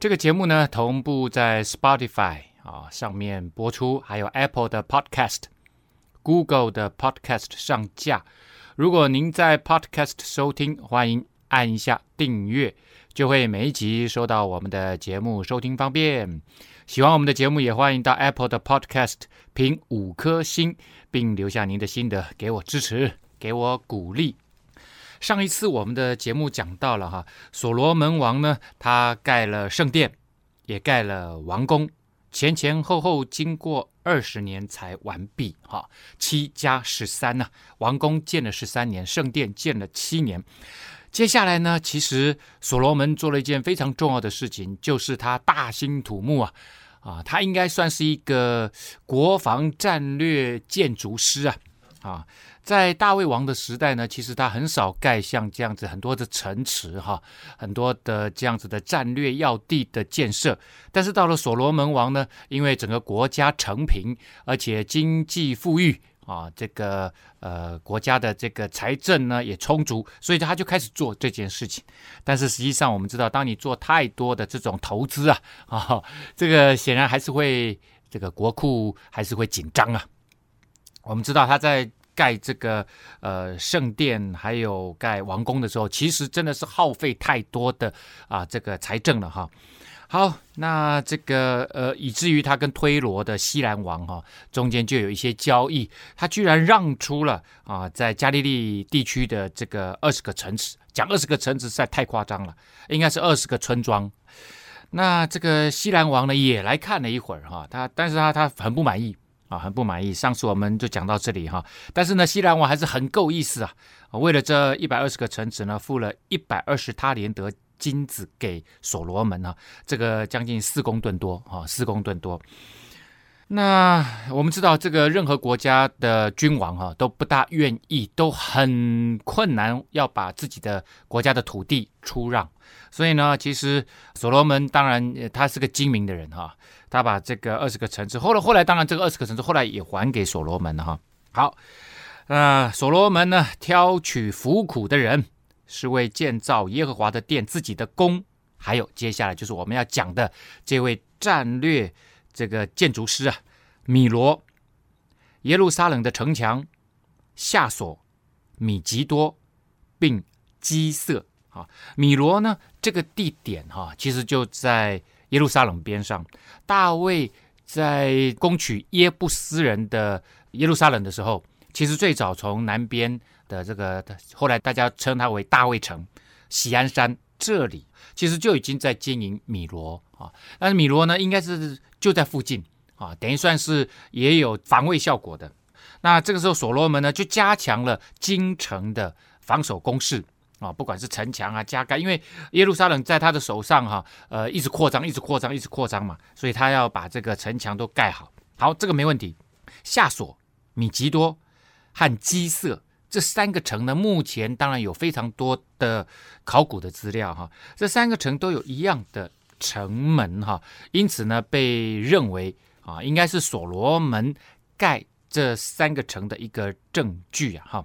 这个节目呢，同步在 Spotify 啊上面播出，还有 Apple 的 Podcast、Google 的 Podcast 上架。如果您在 Podcast 收听，欢迎按一下订阅，就会每一集收到我们的节目，收听方便。喜欢我们的节目，也欢迎到 Apple 的 Podcast 评五颗星，并留下您的心得，给我支持，给我鼓励。上一次我们的节目讲到了哈，所罗门王呢，他盖了圣殿，也盖了王宫，前前后后经过二十年才完毕哈，七加十三呢，王宫建了十三年，圣殿建了七年。接下来呢，其实所罗门做了一件非常重要的事情，就是他大兴土木啊，啊，他应该算是一个国防战略建筑师啊，啊。在大卫王的时代呢，其实他很少盖像这样子很多的城池哈，很多的这样子的战略要地的建设。但是到了所罗门王呢，因为整个国家承平，而且经济富裕啊，这个呃国家的这个财政呢也充足，所以他就开始做这件事情。但是实际上我们知道，当你做太多的这种投资啊啊，这个显然还是会这个国库还是会紧张啊。我们知道他在。盖这个呃圣殿，还有盖王宫的时候，其实真的是耗费太多的啊这个财政了哈。好，那这个呃以至于他跟推罗的西兰王哈中间就有一些交易，他居然让出了啊在加利利地区的这个二十个城池，讲二十个城池实在太夸张了，应该是二十个村庄。那这个西兰王呢也来看了一会儿哈，他但是他他很不满意。啊，很不满意。上次我们就讲到这里哈，但是呢，西兰王还是很够意思啊。为了这一百二十个城池呢，付了一百二十他连得金子给所罗门啊，这个将近四公吨多啊，四公吨多。那我们知道，这个任何国家的君王哈都不大愿意，都很困难要把自己的国家的土地出让。所以呢，其实所罗门当然他是个精明的人哈。他把这个二十个城池，后来后来当然这个二十个城池后来也还给所罗门了哈。好，那所罗门呢，挑取服苦的人，是为建造耶和华的殿，自己的宫，还有接下来就是我们要讲的这位战略这个建筑师啊，米罗，耶路撒冷的城墙，夏索，米吉多，并基色啊。米罗呢，这个地点哈，其实就在。耶路撒冷边上，大卫在攻取耶布斯人的耶路撒冷的时候，其实最早从南边的这个，后来大家称它为大卫城，喜安山这里，其实就已经在经营米罗啊。但是米罗呢，应该是就在附近啊，等于算是也有防卫效果的。那这个时候，所罗门呢就加强了京城的防守工事。啊，不管是城墙啊、加盖，因为耶路撒冷在他的手上哈，呃，一直扩张，一直扩张，一直扩张嘛，所以他要把这个城墙都盖好。好，这个没问题。夏琐、米吉多和基色这三个城呢，目前当然有非常多的考古的资料哈，这三个城都有一样的城门哈，因此呢，被认为啊，应该是所罗门盖这三个城的一个证据啊哈。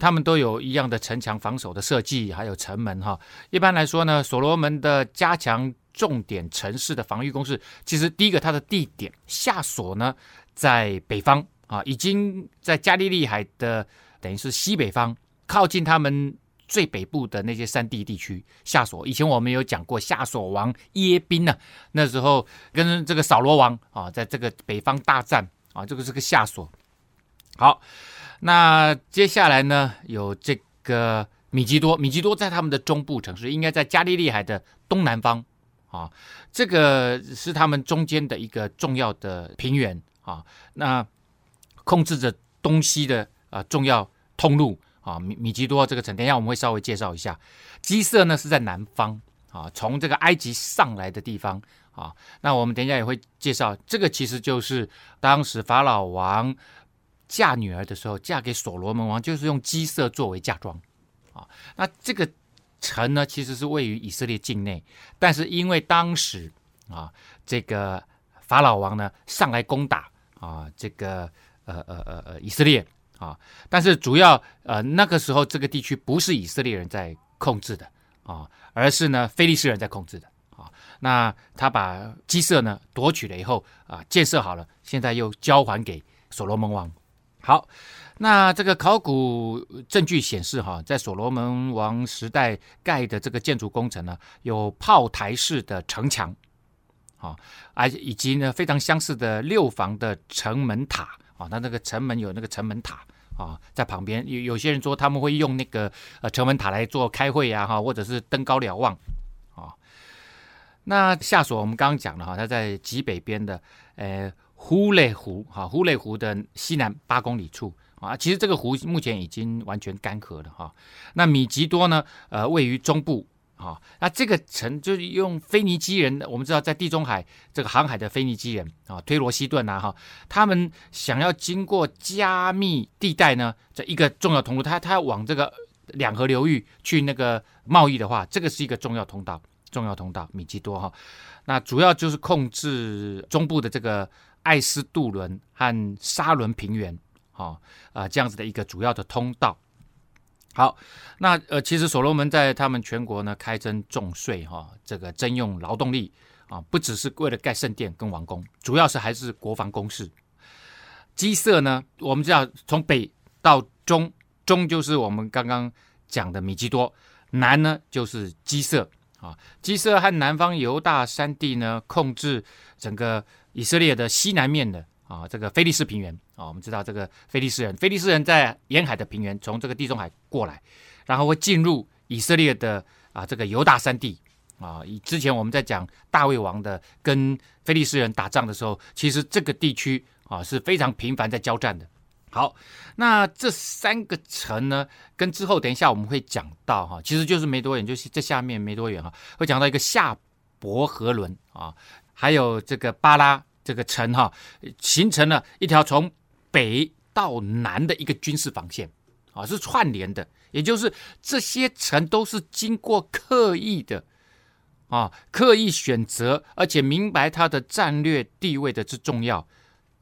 他们都有一样的城墙防守的设计，还有城门哈。一般来说呢，所罗门的加强重点城市的防御工事，其实第一个它的地点夏琐呢在北方啊，已经在加利利海的等于是西北方，靠近他们最北部的那些山地地区。夏琐以前我们有讲过，夏琐王耶宾呢，那时候跟这个扫罗王啊，在这个北方大战啊，这个是个夏琐。好。那接下来呢，有这个米吉多，米吉多在他们的中部城市，应该在加利利海的东南方啊，这个是他们中间的一个重要的平原啊，那控制着东西的啊重要通路啊，米米吉多这个城，等一下我们会稍微介绍一下。基色呢是在南方啊，从这个埃及上来的地方啊。那我们等一下也会介绍，这个其实就是当时法老王嫁女儿的时候，嫁给所罗门王，就是用鸡舍作为嫁妆啊。那这个城呢，其实是位于以色列境内，但是因为当时啊，这个法老王呢上来攻打啊，这个呃呃呃呃以色列啊，但是主要呃那个时候这个地区不是以色列人在控制的啊，而是呢菲利士人在控制的啊。那他把鸡舍呢夺取了以后啊，建设好了，现在又交还给所罗门王。好。那这个考古证据显示，哈，在所罗门王时代盖的这个建筑工程呢，有炮台式的城墙，啊，而以及呢非常相似的六房的城门塔，啊，那那个城门有那个城门塔，啊，在旁边有有些人说他们会用那个呃城门塔来做开会呀，哈，或者是登高瞭望，啊，那夏所我们刚刚讲了哈，它在极北边的呃呼雷湖，哈，呼雷湖的西南八公里处。啊，其实这个湖目前已经完全干涸了哈。那米吉多呢？呃，位于中部啊。那这个城就是用腓尼基人的，我们知道在地中海这个航海的腓尼基人啊，推罗西顿呐哈，他们想要经过加密地带呢，这一个重要通路，他他要往这个两河流域去那个贸易的话，这个是一个重要通道，重要通道米吉多哈。那主要就是控制中部的这个艾斯杜伦和沙伦平原。啊啊，这样子的一个主要的通道。好，那呃，其实所罗门在他们全国呢开征重税哈，这个征用劳动力啊，不只是为了盖圣殿跟王宫，主要是还是国防工事。基色呢，我们知道从北到中，中就是我们刚刚讲的米基多，南呢就是基色啊。基色和南方犹大山地呢，控制整个以色列的西南面的。啊，这个菲利士平原啊，我们知道这个菲利士人，菲利士人在沿海的平原，从这个地中海过来，然后会进入以色列的啊这个犹大山地啊。以之前我们在讲大卫王的跟菲利士人打仗的时候，其实这个地区啊是非常频繁在交战的。好，那这三个城呢，跟之后等一下我们会讲到哈，其实就是没多远，就是这下面没多远哈，会讲到一个下伯和伦啊，还有这个巴拉。这个城哈，形成了一条从北到南的一个军事防线啊，是串联的。也就是这些城都是经过刻意的啊，刻意选择，而且明白它的战略地位的之重要，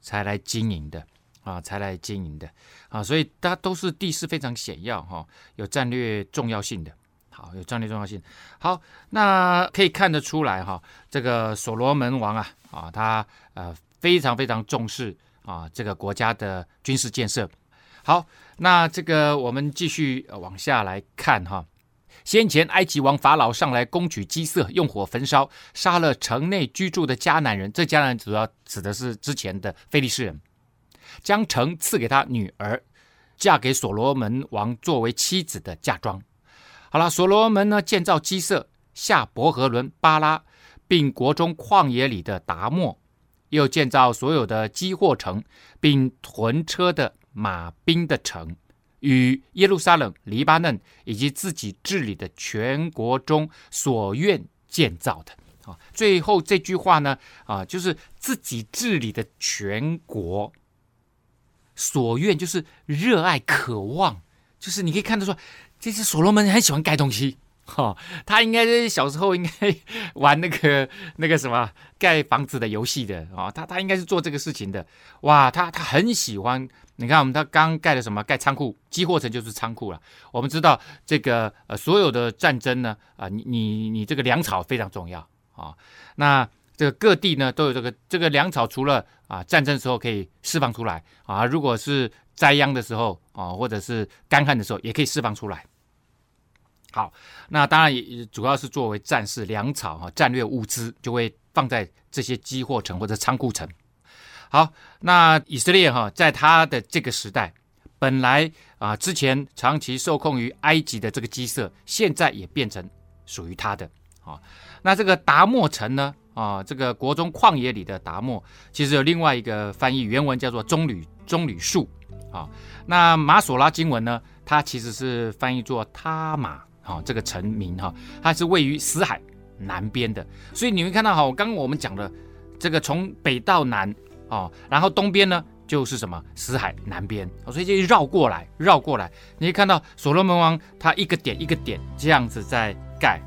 才来经营的啊，才来经营的啊，所以它都是地势非常险要哈，有战略重要性的。好，有战略重要性。好，那可以看得出来哈，这个所罗门王啊啊，他呃非常非常重视啊这个国家的军事建设。好，那这个我们继续往下来看哈。先前埃及王法老上来攻取基色，用火焚烧，杀了城内居住的迦南人。这迦南主要指的是之前的非利士人，将城赐给他女儿，嫁给所罗门王作为妻子的嫁妆。好了，所罗门呢建造基色、下伯和伦、巴拉，并国中旷野里的达莫，又建造所有的积货城，并屯车的马兵的城，与耶路撒冷、黎巴嫩以及自己治理的全国中所愿建造的。啊，最后这句话呢，啊，就是自己治理的全国所愿，就是热爱、渴望，就是你可以看得出。这是所罗门很喜欢盖东西，哈、哦，他应该是小时候应该玩那个那个什么盖房子的游戏的啊、哦，他他应该是做这个事情的，哇，他他很喜欢。你看我们他刚盖的什么？盖仓库，积货城就是仓库了。我们知道这个呃所有的战争呢，啊、你你你这个粮草非常重要啊、那这个各地呢都有这个这个粮草，除了啊战争时候可以释放出来啊，如果是灾殃的时候啊，或者是干旱的时候，也可以释放出来。好，那当然也主要是作为战士粮草哈，战略物资就会放在这些积货城或者仓库城。好，那以色列哈，在他的这个时代，本来啊之前长期受控于埃及的这个鸡舍，现在也变成属于他的。啊，那这个达莫城呢啊，这个国中旷野里的达莫，其实有另外一个翻译，原文叫做棕榈棕榈树啊。那马索拉经文呢，它其实是翻译作他马。啊，这个城名哈，它是位于死海南边的。所以你会看到哈，我刚刚我们讲的这个从北到南哦，然后东边呢就是什么死海南边，所以就绕过来绕过来，你会看到所罗门王他一个点一个点这样子在盖，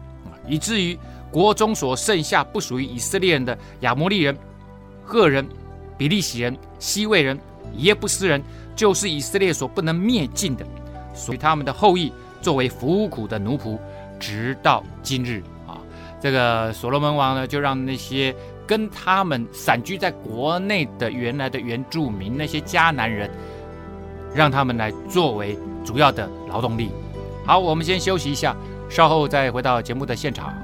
以至于国中所剩下不属于以色列人的亚摩利人、赫人、比利洗人、西魏人、耶布斯人，就是以色列所不能灭尽的，所以他们的后裔作为服苦的奴仆，直到今日啊。这个所罗门王呢，就让那些跟他们散居在国内的原来的原住民，那些迦南人，让他们来作为主要的劳动力。好，我们先休息一下，稍后再回到节目的现场。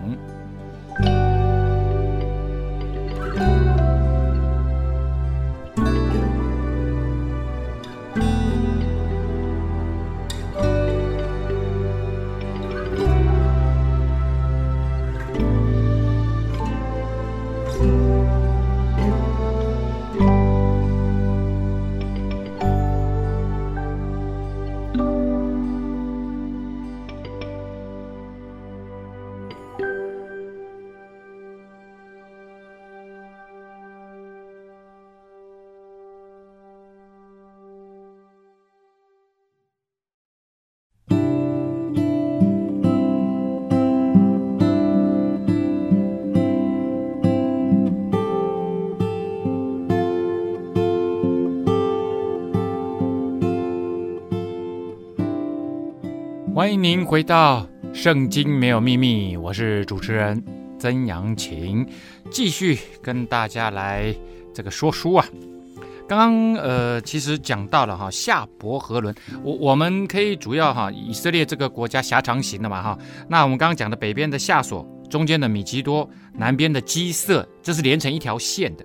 欢迎您回到《圣经没有秘密》，我是主持人曾阳晴，继续跟大家来这个说书啊。刚刚呃，其实讲到了哈夏伯和伦，我我们可以主要哈以色列这个国家狭长型的嘛哈。那我们刚刚讲的北边的夏索，中间的米吉多，南边的基色，这是连成一条线的。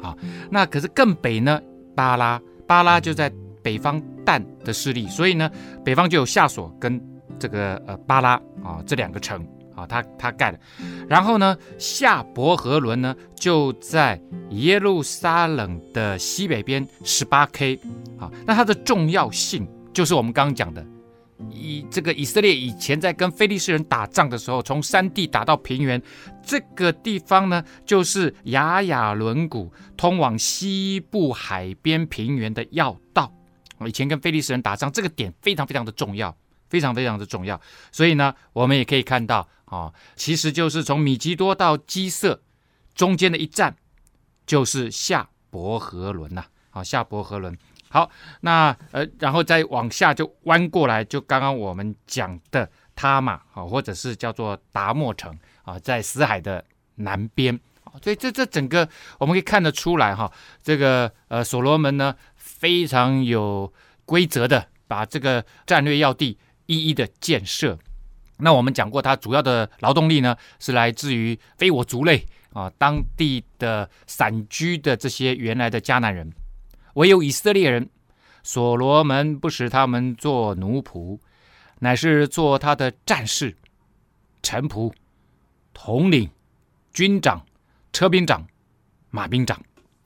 好，那可是更北呢，巴拉，巴拉就在北方。但的势力，所以呢，北方就有夏琐跟这个呃巴拉啊这两个城啊，他他盖的。然后呢，夏伯和伦呢就在耶路撒冷的西北边十八 K 啊。那它的重要性就是我们刚刚讲的，以这个以色列以前在跟非利士人打仗的时候，从山地打到平原，这个地方呢就是雅雅伦谷通往西部海边平原的要道。以前跟菲利士人打仗，这个点非常非常的重要，非常非常的重要。所以呢，我们也可以看到，啊，其实就是从米吉多到基色中间的一站，就是夏伯和伦呐。好，夏伯和伦。好，那呃，然后再往下就弯过来，就刚刚我们讲的他玛，啊，或者是叫做达莫城啊，在死海的南边。所以这这整个我们可以看得出来，哈，这个呃所罗门呢。非常有规则的把这个战略要地一一的建设。那我们讲过，它主要的劳动力呢是来自于非我族类啊，当地的散居的这些原来的迦南人。唯有以色列人，所罗门不使他们做奴仆，乃是做他的战士、臣仆、统领、军长、车兵长、马兵长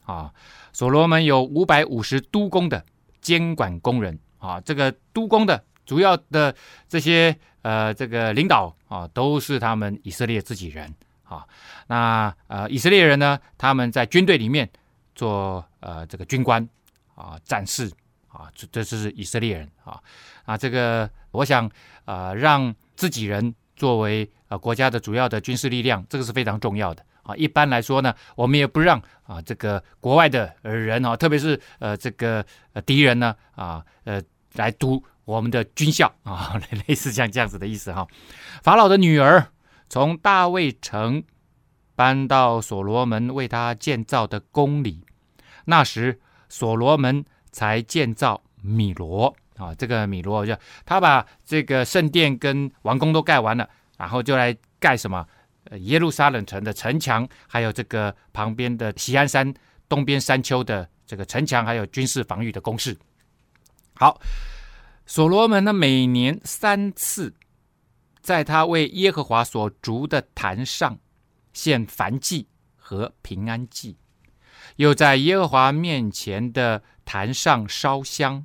啊。所罗门有五百五十督工的监管工人啊，这个督工的主要的这些呃这个领导啊，都是他们以色列自己人啊。那呃以色列人呢，他们在军队里面做呃这个军官啊、战士啊，这这是以色列人啊。啊，这个我想呃让自己人作为呃国家的主要的军事力量，这个是非常重要的。啊，一般来说呢，我们也不让啊这个国外的人啊，特别是呃这个敌人呢啊呃来督我们的军校啊，类似像这样子的意思哈。法老的女儿从大卫城搬到所罗门为他建造的宫里，那时所罗门才建造米罗啊，这个米罗就他把这个圣殿跟王宫都盖完了，然后就来盖什么？呃，耶路撒冷城的城墙，还有这个旁边的锡安山东边山丘的这个城墙，还有军事防御的工事。好，所罗门呢，每年三次，在他为耶和华所筑的坛上献燔祭和平安祭，又在耶和华面前的坛上烧香，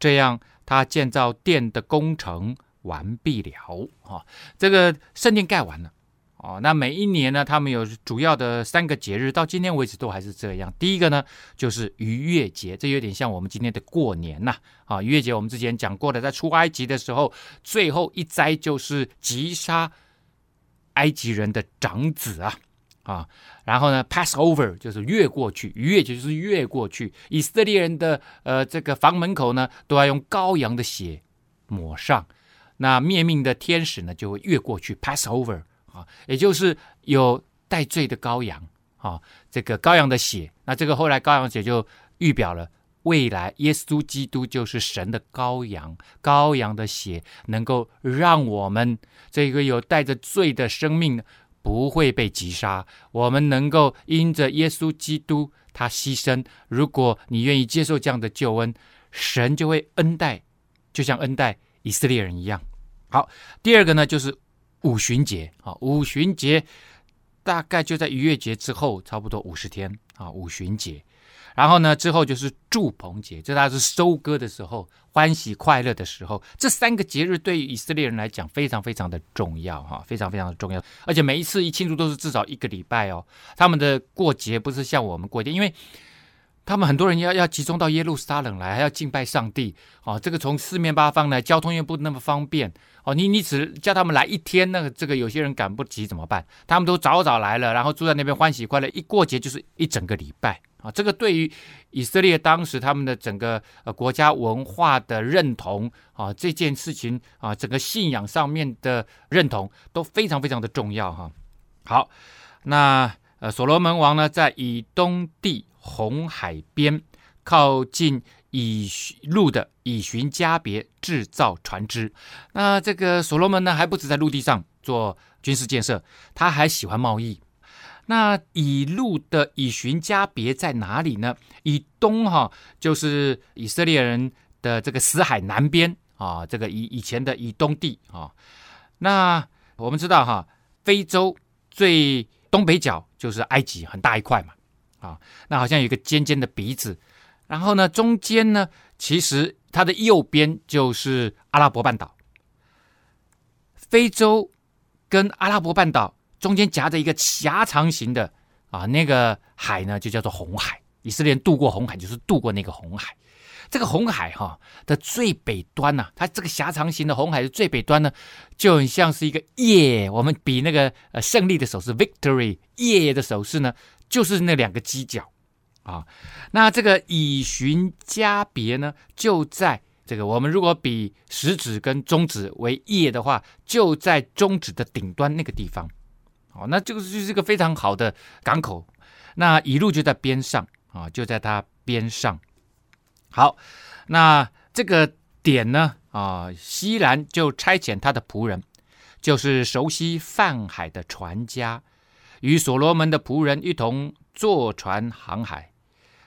这样他建造殿的工程完毕了。哈，这个圣殿盖完了。哦，那每一年呢，他们有主要的三个节日，到今天为止都还是这样。第一个呢，就是逾越节，这有点像我们今天的过年呐。啊，逾越节我们之前讲过的，在出埃及的时候，最后一灾就是击杀埃及人的长子啊啊。然后呢，Passover 就是越过去，逾越节就是越过去。以色列人的呃这个房门口呢，都要用羔羊的血抹上，那灭命的天使呢就会越过去，Passover。啊，也就是有带罪的羔羊啊，这个羔羊的血，那这个后来羔羊血就预表了未来耶稣基督就是神的羔羊，羔羊的血能够让我们这个有带着罪的生命不会被击杀，我们能够因着耶稣基督他牺牲，如果你愿意接受这样的救恩，神就会恩待，就像恩待以色列人一样。好，第二个呢就是。五旬节啊，五旬节大概就在逾越节之后，差不多五十天啊。五旬节，然后呢，之后就是祝棚节，这大概是收割的时候，欢喜快乐的时候。这三个节日对于以色列人来讲非常非常的重要哈，非常非常的重要。而且每一次一庆祝都是至少一个礼拜哦。他们的过节不是像我们过节，因为他们很多人要要集中到耶路撒冷来，还要敬拜上帝啊。这个从四面八方来，交通又不那么方便。哦，你你只叫他们来一天，那个这个有些人赶不及怎么办？他们都早早来了，然后住在那边欢喜快乐，一过节就是一整个礼拜啊！这个对于以色列当时他们的整个呃国家文化的认同啊，这件事情啊，整个信仰上面的认同都非常非常的重要哈。好，那呃所罗门王呢，在以东地红海边靠近。以陆的以寻家别制造船只，那这个所罗门呢，还不止在陆地上做军事建设，他还喜欢贸易。那以陆的以寻家别在哪里呢？以东哈，就是以色列人的这个死海南边啊，这个以以前的以东地啊。那我们知道哈，非洲最东北角就是埃及，很大一块嘛啊，那好像有一个尖尖的鼻子。然后呢，中间呢，其实它的右边就是阿拉伯半岛。非洲跟阿拉伯半岛中间夹着一个狭长型的啊，那个海呢，就叫做红海。以色列人渡过红海，就是渡过那个红海。这个红海哈、啊、的最北端呐、它这个狭长型的红海的最北端呢，就很像是一个耶，我们比那个呃胜利的手势 victory 耶的手势呢，就是那两个犄角。啊，那这个以寻迦别呢，就在这个我们如果比食指跟中指为叶的话，就在中指的顶端那个地方。哦，那这个就是一个非常好的港口。那一路就在边上啊，就在它边上。好，那这个点呢，啊，西兰就差遣他的仆人，就是熟悉泛海的船家，与所罗门的仆人一同坐船航海。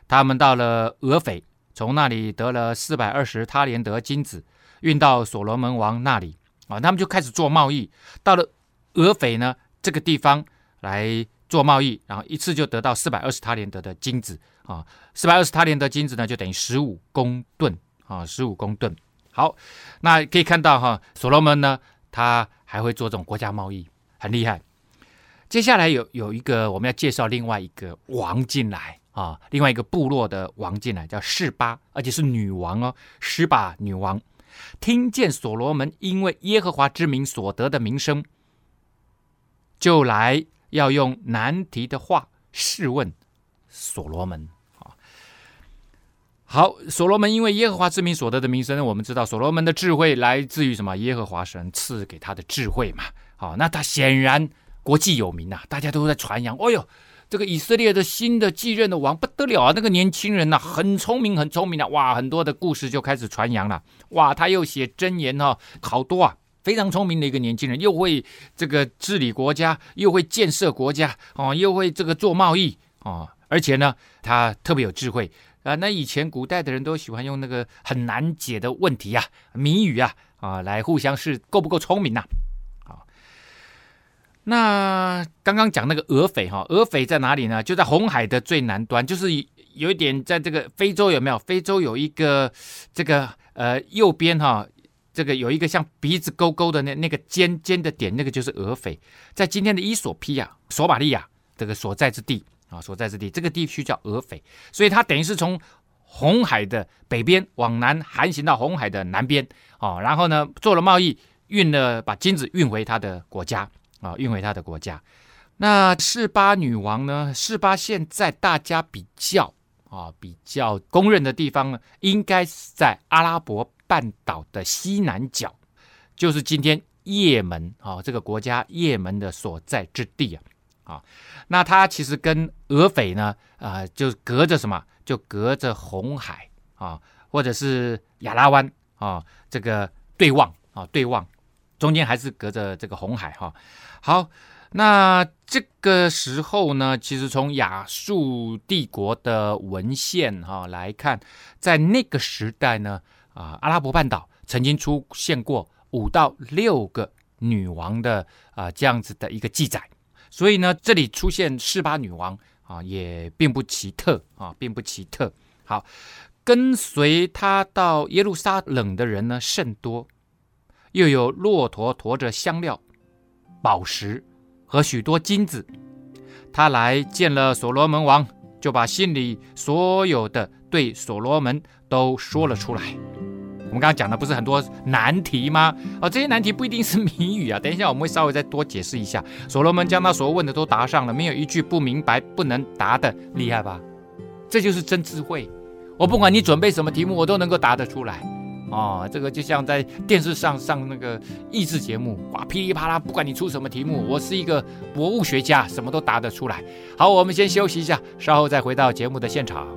他们到了俄斐，从那里得了四百二十他连得金子，运到所罗门王那里啊。他们就开始做贸易，到了俄斐呢这个地方来做贸易，然后一次就得到四百二十他连得的金子啊。四百二十他连得金子呢，就等于十五公吨啊，十五公吨。好，那可以看到哈，所罗门呢，他还会做这种国家贸易，很厉害。接下来有有一个我们要介绍另外一个王进来。啊，另外一个部落的王进来，叫示巴，而且是女王哦。示巴女王听见所罗门因为耶和华之名所得的名声，就来要用难题的话试问所罗门。好，所罗门因为耶和华之名所得的名声，我们知道所罗门的智慧来自于什么？耶和华神赐给他的智慧嘛。好，那他显然国际有名啊，大家都在传扬。哦呦。这个以色列的新的继任的王不得了啊！那个年轻人呐、啊，很聪明，很聪明啊！哇，很多的故事就开始传扬了。哇，他又写箴言哈、哦，好多啊，非常聪明的一个年轻人，又会这个治理国家，又会建设国家哦，又会这个做贸易哦，而且呢，他特别有智慧啊。那以前古代的人都喜欢用那个很难解的问题啊、谜语啊啊，来互相试够不够聪明呐、啊。那刚刚讲那个俄斐哈，俄斐在哪里呢？就在红海的最南端，就是有一点在这个非洲有没有？非洲有一个这个呃右边哈，这个有一个像鼻子勾勾的那那个尖尖的点，那个就是俄斐，在今天的伊索比亚、索马利亚这个所在之地啊，所在之地这个地区叫俄斐，所以它等于是从红海的北边往南航行到红海的南边啊，然后呢做了贸易，运了把金子运回他的国家啊，运回他的国家。那示巴女王呢？示巴现在大家比较啊比较公认的地方呢，应该是在阿拉伯半岛的西南角，就是今天也门啊这个国家也门的所在之地啊。啊，那它其实跟俄斐呢啊，就隔着什么？就隔着红海啊，或者是亚拉湾啊，这个对望啊对望，中间还是隔着这个红海哈。好。那这个时候呢，其实从亚述帝国的文献哈来看，在那个时代呢，啊，阿拉伯半岛曾经出现过五到六个女王的啊这样子的一个记载，所以呢，这里出现示巴女王啊也并不奇特啊，并不奇特。好，跟随他到耶路撒冷的人呢甚多，又有骆驼驮着香料、宝石。和许多金子，他来见了所罗门王，就把心里所有的对所罗门都说了出来。我们刚刚讲的不是很多难题吗？哦，这些难题不一定是谜语啊。等一下我们会稍微再多解释一下。所罗门将他所问的都答上了，没有一句不明白、不能答的，厉害吧？这就是真智慧。我不管你准备什么题目，我都能够答得出来。哦，这个就像在电视上上那个益智节目，哇，噼里啪啦，不管你出什么题目，我是一个博物学家，什么都答得出来。好，我们先休息一下，稍后再回到节目的现场。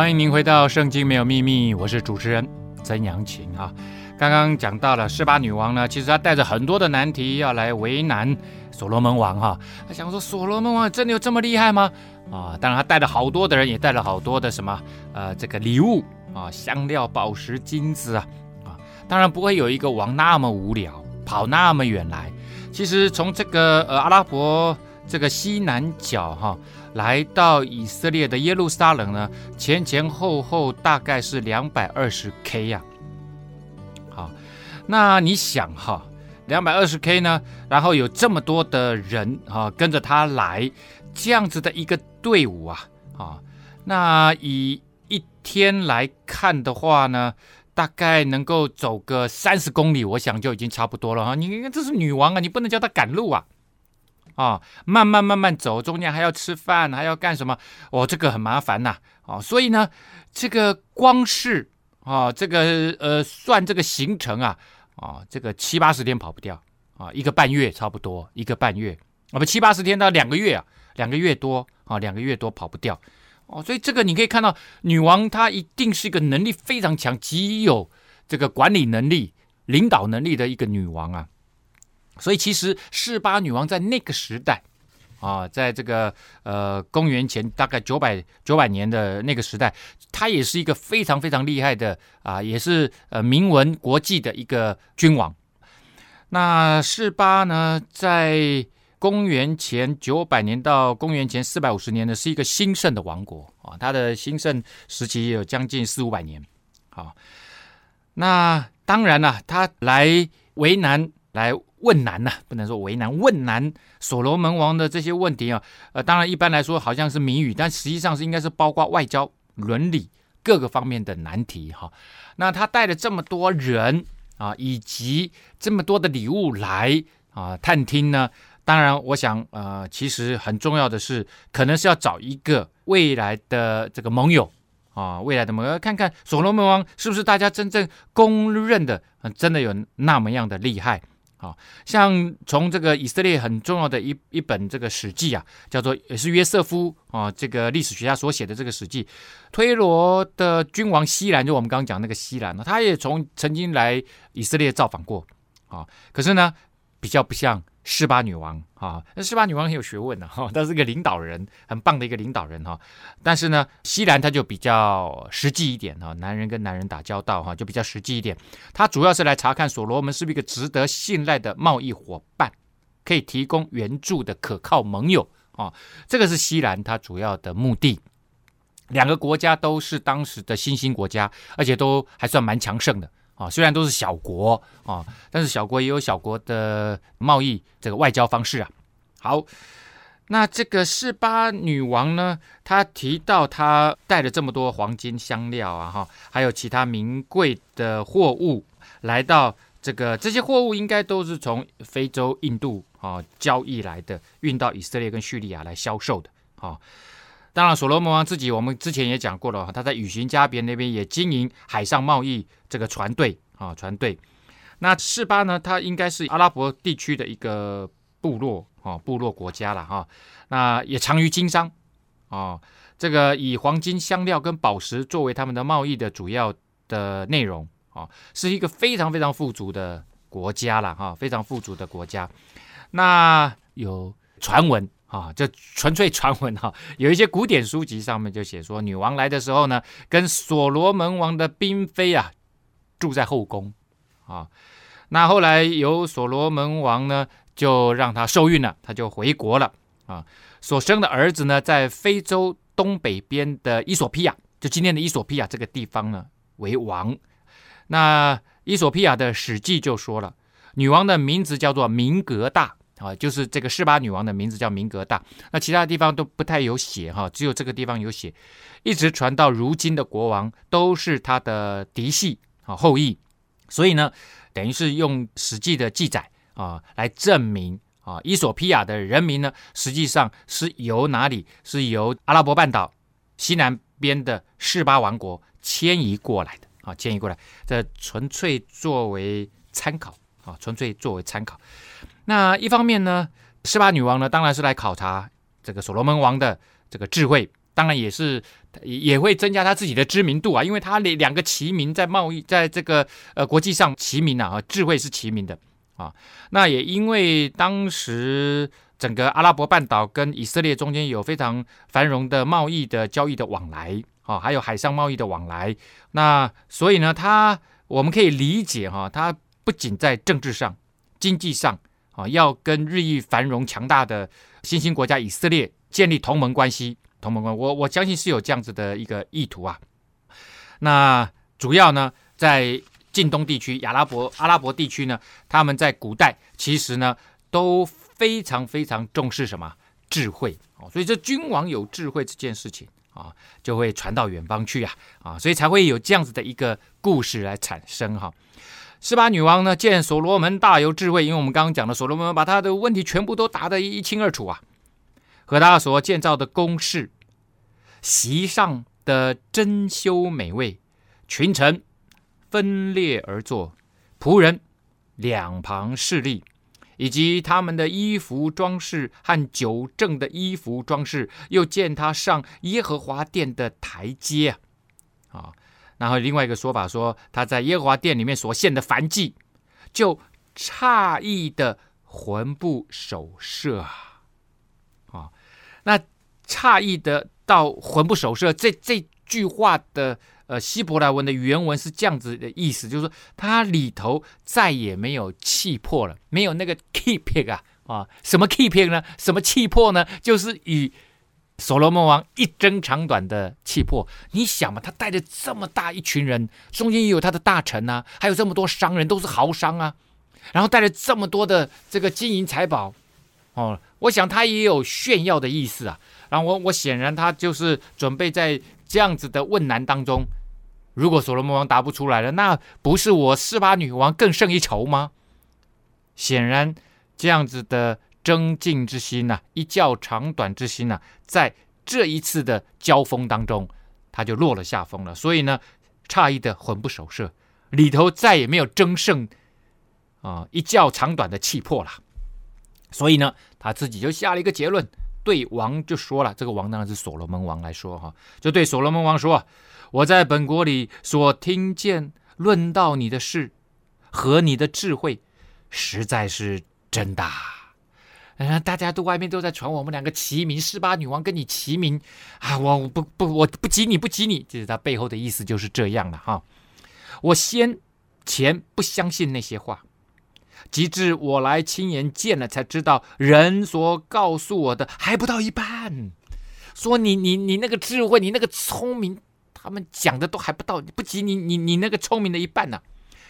欢迎您回到《圣经没有秘密》，我是主持人曾阳晴啊。刚刚讲到了示巴女王呢，其实她带着很多的难题要来为难所罗门王哈。她想说，所罗门王真的有这么厉害吗？啊，当然她带了好多的人，也带了好多的什么呃这个礼物啊，香料、宝石、金子啊啊。当然不会有一个王那么无聊，跑那么远来。其实从这个呃阿拉伯这个西南角哈。来到以色列的耶路撒冷呢，前前后后大概是两百二十 K 呀。好，那你想哈，两百二十 K 呢，然后有这么多的人啊跟着他来，这样子的一个队伍啊，啊，那以一天来看的话呢，大概能够走个三十公里，我想就已经差不多了哈。你看这是女王啊，你不能叫她赶路啊。啊、慢慢慢慢走，中间还要吃饭，还要干什么？哦，这个很麻烦呐、哦，所以呢，这个光是啊、这个呃，算这个行程啊，啊、这个七八十天跑不掉啊、一个半月差不多，一个半月啊，不七八十天到两个月啊，两个月多啊，两个月多跑不掉哦。所以这个你可以看到，女王她一定是一个能力非常强，极有这个管理能力、领导能力的一个女王啊。所以其实示巴女王在那个时代，啊，在这个呃公元前大概九百九百年的那个时代，她也是一个非常非常厉害的啊，也是呃名闻国际的一个君王。那示巴呢，在公元前九百年到公元前四百五十年呢，是一个兴盛的王国啊，它的兴盛时期有将近四五百年。好，那当然了，他来为难来。问难呐、不能说为难，问难所罗门王的这些问题啊，呃，当然一般来说好像是谜语，但实际上是应该是包括外交、伦理各个方面的难题哈。那他带了这么多人啊，以及这么多的礼物来啊探听呢，当然我想呃，其实很重要的是，可能是要找一个未来的这个盟友啊，未来的盟友，看看所罗门王是不是大家真正公认的，真的有那么样的厉害。啊，像从这个以色列很重要的一一本这个史记啊，叫做也是约瑟夫啊，这个历史学家所写的这个史记，推罗的君王西兰，就我们刚刚讲那个西兰呢，他也从曾经来以色列造访过啊，可是呢，比较不像。示巴女王啊，那示巴女王很有学问的哈，她是个领导人，很棒的一个领导人哈。但是呢，西兰他就比较实际一点哈，男人跟男人打交道哈，就比较实际一点。他主要是来查看所罗门是不是一个值得信赖的贸易伙伴，可以提供援助的可靠盟友啊。这个是西兰他主要的目的。两个国家都是当时的新兴国家，而且都还算蛮强盛的。啊，虽然都是小国啊，但是小国也有小国的贸易这个外交方式啊。好，那这个示巴女王呢，她提到她带了这么多黄金香料啊，哈，还有其他名贵的货物来到这个，这些货物应该都是从非洲、印度啊交易来的，运到以色列跟叙利亚来销售的啊。当然，所罗门王自己，我们之前也讲过了，他在与行加别那边也经营海上贸易这个船队啊，船队。那示巴呢，它应该是阿拉伯地区的一个部落啊，部落国家了哈。那也长于经商啊，这个以黄金、香料跟宝石作为他们的贸易的主要的内容啊，是一个非常非常富足的国家了哈，非常富足的国家。那有传闻。啊，这纯粹传闻哈，有一些古典书籍上面就写说，女王来的时候呢，跟所罗门王的嫔妃啊住在后宫啊。那后来由所罗门王呢，就让她受孕了，她就回国了啊。所生的儿子呢，在非洲东北边的伊索匹亚，就今天的伊索匹亚这个地方呢为王。那伊索匹亚的史记就说了，女王的名字叫做明格大。啊，就是这个示巴女王的名字叫明格大，那其他地方都不太有写哈，只有这个地方有写，一直传到如今的国王都是他的嫡系啊后裔，所以呢，等于是用史记的记载啊来证明啊，伊索皮亚的人民呢，实际上是由哪里？是由阿拉伯半岛西南边的示巴王国迁移过来的啊，迁移过来，这纯粹作为参考啊，纯粹作为参考。那一方面呢，示巴女王呢，当然是来考察这个所罗门王的这个智慧，当然也是也会增加他自己的知名度啊，因为他两两个齐名，在贸易在这个呃国际上齐名啊，智慧是齐名的啊。那也因为当时整个阿拉伯半岛跟以色列中间有非常繁荣的贸易的交易的往来啊，还有海上贸易的往来，那所以呢，他我们可以理解哈，他不仅在政治上、经济上。啊，要跟日益繁荣强大的新兴国家以色列建立同盟关系，同盟关，我我相信是有这样子的一个意图啊。那主要呢，在近东地区、亚拉伯、阿拉伯地区呢，他们在古代其实呢都非常非常重视什么智慧哦，所以这君王有智慧这件事情啊，就会传到远方去啊啊，所以才会有这样子的一个故事来产生哈。示巴女王呢，见所罗门大有智慧，因为我们刚刚讲的所罗门把他的问题全部都答得一清二楚啊。和他所建造的宫室，席上的珍馐美味，群臣分列而坐，仆人两旁侍立，以及他们的衣服装饰和酒正的衣服装饰，又见他上耶和华殿的台阶啊，啊。然后另外一个说法说，他在耶和华殿里面所献的燔祭，就诧异的魂不守舍啊！啊，那诧异的到魂不守舍，这这句话的呃希伯来文的原文是这样子的意思，就是说它里头再也没有气魄了，没有那个气魄啊啊！什么气魄呢？什么气魄呢？就是与所罗门王一争长短的气魄，你想嘛，他带着这么大一群人，中间也有他的大臣啊，还有这么多商人，都是豪商啊，然后带着这么多的这个金银财宝，哦，我想他也有炫耀的意思啊。然后我我显然他就是准备在这样子的问难当中，如果所罗门王答不出来了，那不是我示巴女王更胜一筹吗？显然这样子的。争竞之心呐、一较长短之心呐、在这一次的交锋当中，他就落了下风了。所以呢，诧异的魂不守舍，里头再也没有争胜啊一较长短的气魄了。所以呢，他自己就下了一个结论，对王就说了：“这个王当然是所罗门王来说哈，就对所罗门王说：我在本国里所听见论到你的事和你的智慧，实在是真的。大家都外面都在传我们两个齐名，十八女王跟你齐名啊！我不不，我不及你，不及你，就是他背后的意思就是这样了哈。我先前不相信那些话。”及至我来亲眼见了，才知道人所告诉我的还不到一半。说你你你那个智慧，你那个聪明，他们讲的都还不到，不及你你你那个聪明的一半呢、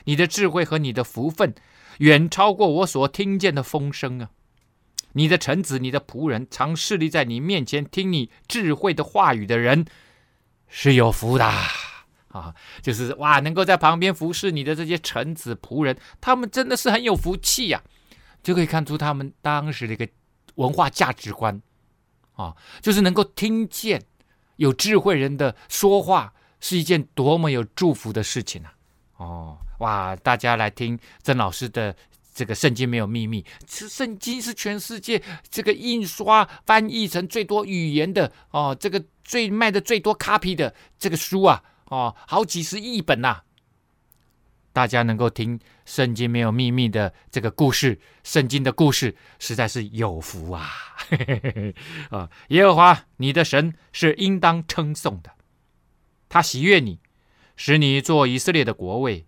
你的智慧和你的福分，远超过我所听见的风声啊！你的臣子，你的仆人，常侍立在你面前听你智慧的话语的人，是有福的。啊，就是哇，能够在旁边服侍你的这些臣子仆人，他们真的是很有福气呀，就可以看出他们当时的一个文化价值观啊，就是能够听见有智慧人的说话，是一件多么有祝福的事情啊！哦，哇，大家来听曾老师的这个《圣经没有秘密》，圣经是全世界这个印刷翻译成最多语言的哦，这个最卖的最多 copy 的这个书啊。哦，好几十亿本呐、啊！大家能够听《圣经没有秘密》的这个故事，圣经的故事实在是有福啊！啊，耶和华你的神是应当称颂的，他喜悦你，使你做以色列的国位，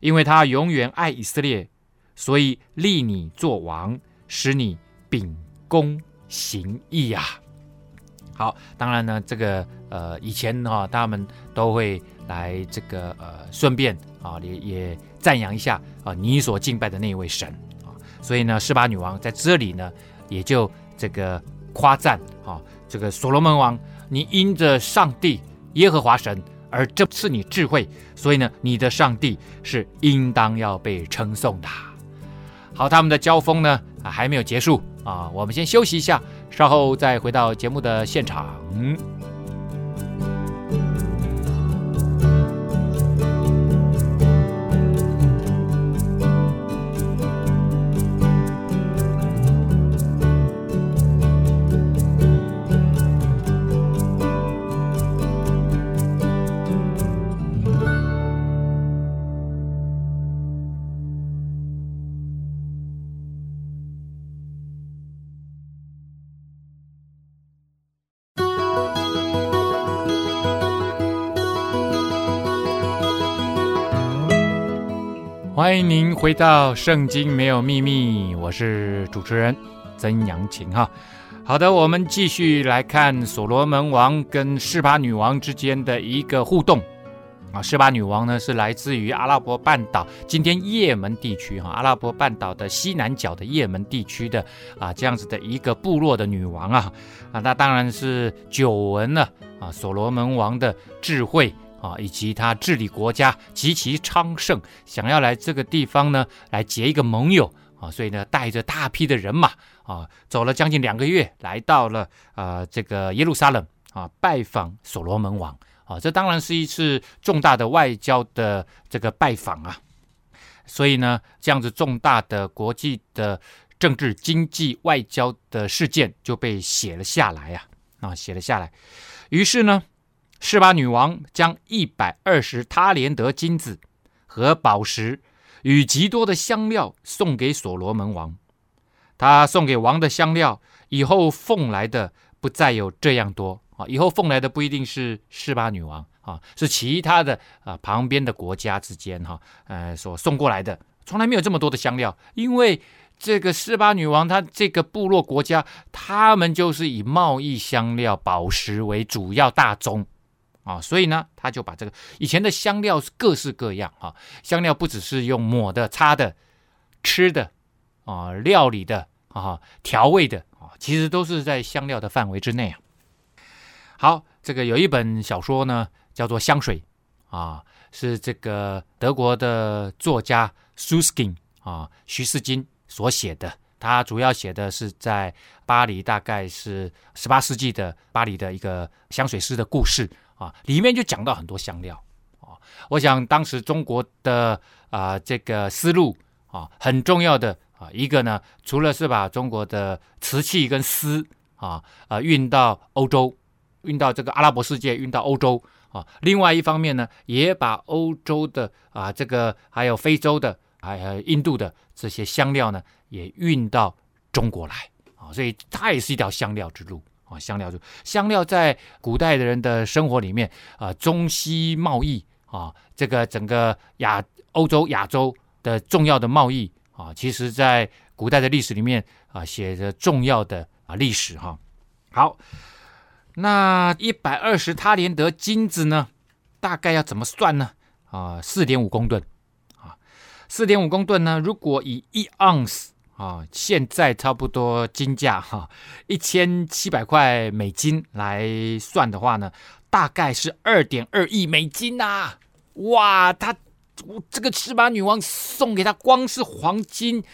因为他永远爱以色列，所以立你做王，使你秉公行义、啊。好，当然呢，这个呃，以前哈、哦，他们都会来这个呃，顺便啊，也也赞扬一下啊，你所敬拜的那位神啊，所以呢，示巴女王在这里呢，也就这个夸赞啊，这个所罗门王，你因着上帝耶和华神而这赐你智慧，所以呢，你的上帝是应当要被称颂的。好，他们的交锋呢还没有结束啊，我们先休息一下。稍后再回到节目的现场。欢迎您回到《圣经没有秘密》，我是主持人曾阳晴哈。好的，我们继续来看所罗门王跟示巴女王之间的一个互动啊。示巴女王呢是来自于阿拉伯半岛，今天也门地区哈，阿拉伯半岛的西南角的也门地区的啊这样子的一个部落的女王啊啊，那当然是久闻了啊所罗门王的智慧。啊，以及他治理国家极其昌盛，想要来这个地方呢，来结一个盟友啊，所以呢，带着大批的人马啊，走了将近两个月，来到了啊这个耶路撒冷啊，拜访所罗门王啊，这当然是一次重大的外交的这个拜访啊，所以呢，这样子重大的国际的政治、经济、外交的事件就被写了下来啊，啊，写了下来，于是呢。示巴女王将一百二十他连得金子和宝石与极多的香料送给所罗门王。他送给王的香料以后奉来的不再有这样多啊！以后奉来的不一定是示巴女王啊，是其他的啊旁边的国家之间哈呃所送过来的，从来没有这么多的香料，因为这个示巴女王她这个部落国家，他们就是以贸易香料宝石为主要大宗。啊，所以呢，他就把这个以前的香料是各式各样啊，香料不只是用抹的、擦的、吃的啊、料理的啊、调味的啊，其实都是在香料的范围之内啊。好，这个有一本小说呢，叫做《香水》啊，是这个德国的作家苏斯金啊，徐世金所写的。他主要写的是在巴黎，大概是十八世纪的巴黎的一个香水师的故事。啊，里面就讲到很多香料啊。我想当时中国的啊这个思路啊，很重要的啊一个呢，除了是把中国的瓷器跟丝啊啊运到欧洲，运到这个阿拉伯世界，运到欧洲啊，另外一方面呢，也把欧洲的啊这个还有非洲的还有印度的这些香料呢，也运到中国来啊，所以它也是一条香料之路。啊，香料就香料在古代的人的生活里面啊，中西贸易啊，这个整个亚欧洲、亚洲的重要的贸易啊，其实在古代的历史里面啊，写着重要的啊历史哈。好，那一百二十他连德金子呢，大概要怎么算呢？啊，四点五公吨啊，四点五公吨呢，如果以一盎司。啊，现在差不多金价哈一千七百块美金来算的话呢，大概是二点二亿美金呐、啊！哇，他这个赤巴女王送给他光是黄金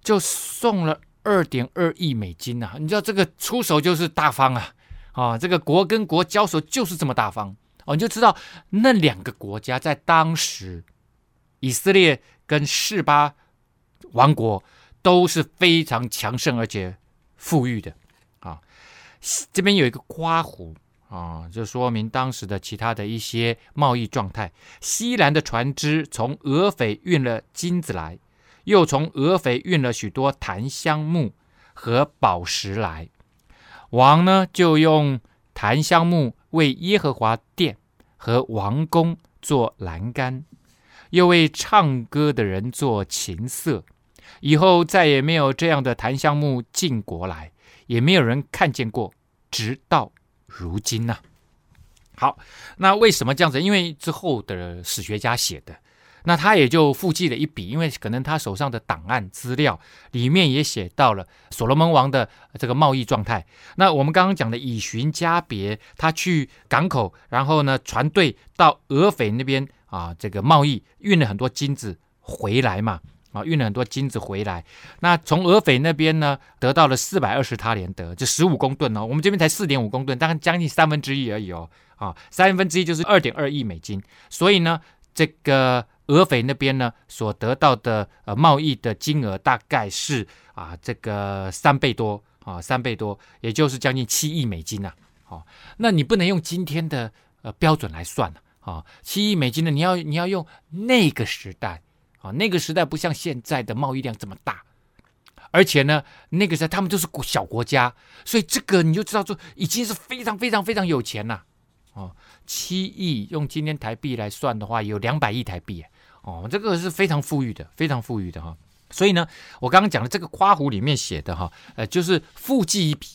就送了二点二亿美金呐、啊！你知道这个出手就是大方啊！啊，这个国跟国交手就是这么大方哦，你就知道那两个国家在当时以色列跟示巴王国。都是非常强盛而且富裕的啊，这边有一个括弧啊，就说明当时的其他的一些贸易状态。西兰的船只从俄斐运了金子来，又从俄斐运了许多檀香木和宝石来。王呢就用檀香木为耶和华殿和王宫做栏杆，又为唱歌的人做琴瑟。以后再也没有这样的檀香木进国来，也没有人看见过，直到如今呐、啊。好，那为什么这样子？因为之后的史学家写的，那他也就附记了一笔，因为可能他手上的档案资料里面也写到了所罗门王的这个贸易状态。那我们刚刚讲的以旬迦别，他去港口，然后呢，船队到俄斐那边啊，这个贸易运了很多金子回来嘛。啊，运了很多金子回来。那从俄斐那边呢，得到了四百二十他连德，就十五公吨哦。我们这边才四点五公吨，大概将近三分之一而已哦。啊，三分之一就是二点二亿美金。所以呢，这个俄斐那边呢，所得到的呃贸易的金额大概是啊这个三倍多啊，三倍多，也就是将近七亿美金呐。好，那你不能用今天的呃标准来算啊，七亿美金呢，你要你要用那个时代。啊，那个时代不像现在的贸易量这么大，而且呢，那个时代他们都是小国家，所以这个你就知道说，已经是非常非常非常有钱了。哦，七亿用今天台币来算的话，有两百亿台币。哦，这个是非常富裕的，非常富裕的哈。所以呢，我刚刚讲的这个括弧里面写的哈，呃，就是附记一笔，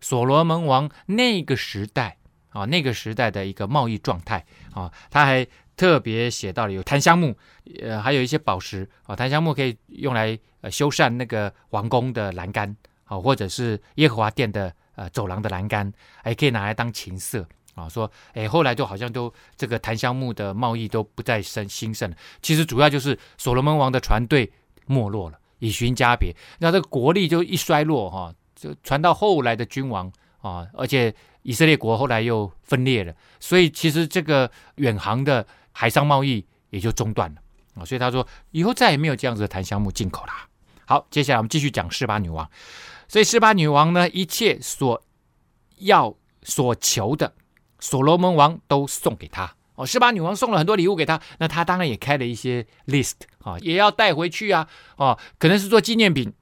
所罗门王那个时代啊，那个时代的一个贸易状态啊，他还。特别写到了有檀香木，呃，还有一些宝石啊。檀香木可以用来呃修缮那个王宫的栏杆啊，或者是耶和华殿的呃走廊的栏杆，还可以拿来当琴瑟啊。说哎，后来就好像都这个檀香木的贸易都不再生兴盛了。其实主要就是所罗门王的船队没落了，以旬迦别，那这个国力就一衰落哈，就传到后来的君王啊，而且以色列国后来又分裂了，所以其实这个远航的。海上贸易也就中断了啊，所以他说以后再也没有这样子的檀香木进口了。好，接下来我们继续讲十八女王。所以十八女王呢，一切所要所求的，所罗门王都送给他。哦，十八女王送了很多礼物给他，那他当然也开了一些 list 啊，也要带回去啊。哦，可能是做纪念品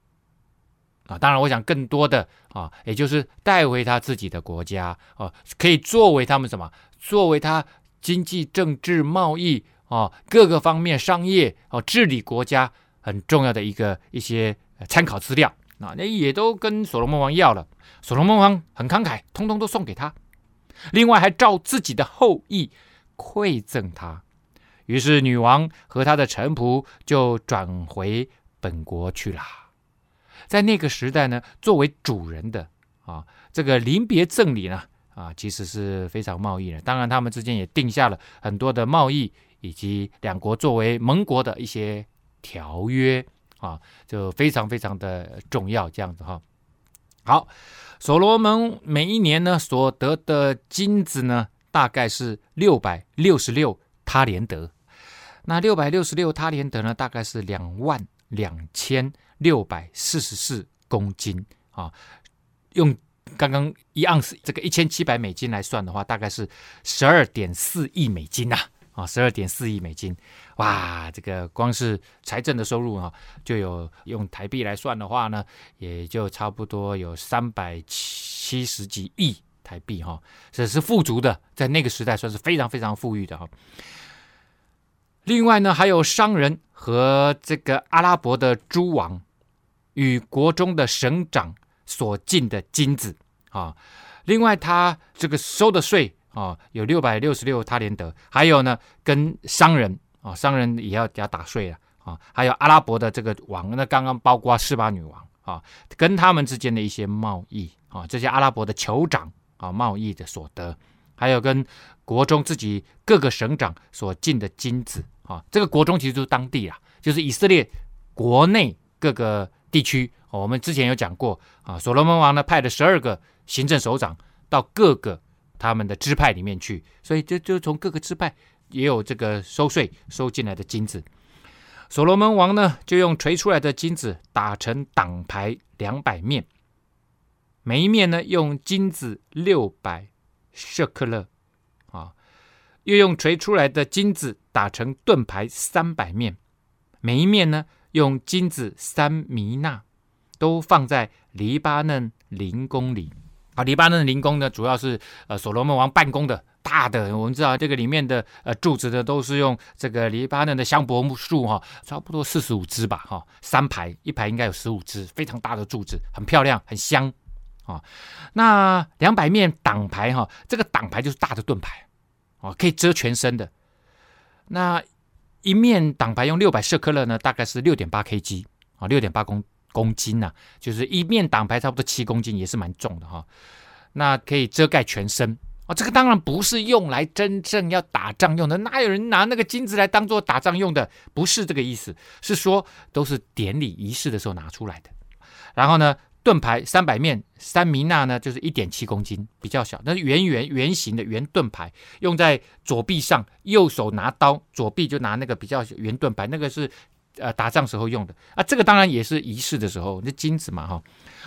啊。当然，我想更多的啊，也就是带回他自己的国家哦，可以作为他们什么？作为他。经济、政治、贸易啊，各个方面商业啊，治理国家很重要的一个一些参考资料啊，那也都跟所罗门王要了。所罗门王很慷慨，通通都送给他。另外还照自己的后裔馈赠他。于是女王和她的臣仆就转回本国去了。在那个时代呢，作为主人的啊，这个临别赠礼呢。啊，其实是非常贸易的。当然，他们之间也定下了很多的贸易以及两国作为盟国的一些条约啊，就非常非常的重要。这样子哈，好，所罗门每一年呢所得的金子呢，大概是六百六十六他连德。那六百六十六他连德呢，大概是两万两千六百四十四公斤啊，用刚刚一盎司这个一千七百美金来算的话，大概是十二点四亿美金呐啊，十二点四亿美金，哇，这个光是财政的收入啊，就有用台币来算的话呢，也就差不多有三百七十几亿台币哈，这是富足的，在那个时代算是非常非常富裕的哈。另外呢，还有商人和这个阿拉伯的诸王与国中的省长所进的金子啊。另外，他这个收的税啊，有六百六十六他连得。还有呢，跟商人啊，商人也要给他打税了啊。还有阿拉伯的这个王，那刚刚包括示巴女王啊，跟他们之间的一些贸易啊，这些阿拉伯的酋长啊，贸易的所得。还有跟国中自己各个省长所进的金子啊，这个国中其实就是当地啊，就是以色列国内各个地区。我们之前有讲过啊，所罗门王呢派了十二个行政首长到各个他们的支派里面去，所以就就从各个支派也有这个收税收进来的金子。所罗门王呢就用锤出来的金子打成挡牌两百面，每一面呢用金子六百。舍克勒啊，又用锤出来的金子打成盾牌三百面，每一面呢用金子三弥纳，都放在黎巴嫩灵宫里啊。黎巴嫩灵宫呢，主要是呃所罗门王办公的大的。我们知道这个里面的呃柱子呢，都是用这个黎巴嫩的香柏木树哈，差不多四十五支吧哈，三排一排应该有十五支，非常大的柱子，很漂亮，很香。啊，那两百面挡牌哈，这个挡牌就是大的盾牌，哦，可以遮全身的。那一面挡牌用六百舍克勒呢，大概是六点八 kg 啊，六点八公公斤呐，就是一面挡牌差不多七公斤，也是蛮重的哈。那可以遮盖全身啊，这个当然不是用来真正要打仗用的，哪有人拿那个金子来当做打仗用的？不是这个意思，是说都是典礼仪式的时候拿出来的。然后呢，盾牌三百面，三弥纳呢，就是一点七公斤，比较小，那是圆圆圆形的圆盾牌，用在左臂上，右手拿刀，左臂就拿那个比较圆盾牌，那个是呃打仗时候用的啊。这个当然也是仪式的时候，那金子嘛哈。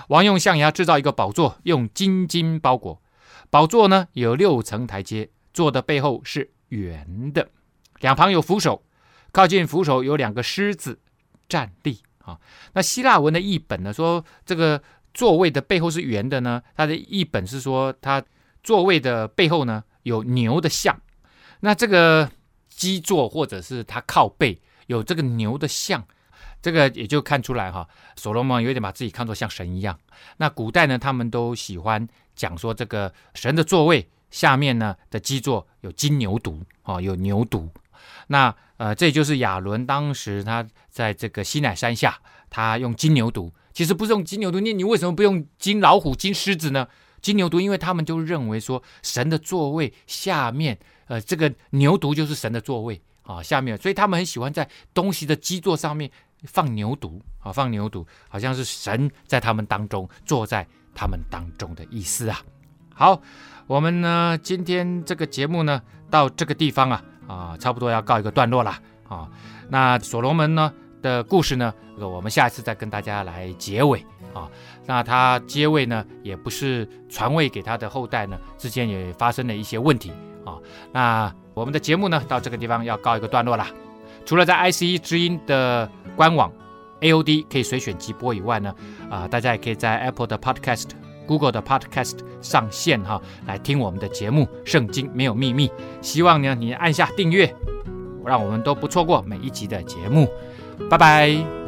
王用象牙制造一个宝座，用金金包裹。宝座呢有六层台阶，座的背后是圆的，两旁有扶手，靠近扶手有两个狮子站立。啊，那希腊文的译本呢，说这个座位的背后是圆的呢，它的译本是说它座位的背后呢有牛的像，那这个基座或者是它靠背有这个牛的像，这个也就看出来哈，所罗门有点把自己看作像神一样。那古代呢，他们都喜欢讲说这个神的座位下面呢的基座有金牛犊啊，有牛犊。那呃，这就是亚伦当时他在这个西乃山下，他用金牛犊，其实不是用金牛犊，你你为什么不用金老虎、金狮子呢？金牛犊，因为他们就认为说神的座位下面，呃，这个牛犊就是神的座位啊，下面，所以他们很喜欢在东西的基座上面放牛犊啊，放牛犊，好像是神在他们当中坐在他们当中的意思啊。好，我们呢今天这个节目呢到这个地方啊。啊，差不多要告一个段落了啊。那所罗门呢的故事呢，我们下一次再跟大家来结尾啊。那他接位呢，也不是传位给他的后代呢，之间也发生了一些问题啊。那我们的节目呢，到这个地方要告一个段落了。除了在 ICE 之音的官网 AOD 可以随选即播以外呢，啊，大家也可以在 Apple 的 Podcast。Google 的 Podcast 上线哈，来听我们的节目《圣经没有秘密》。希望呢，你按下订阅，让我们都不错过每一集的节目。拜拜。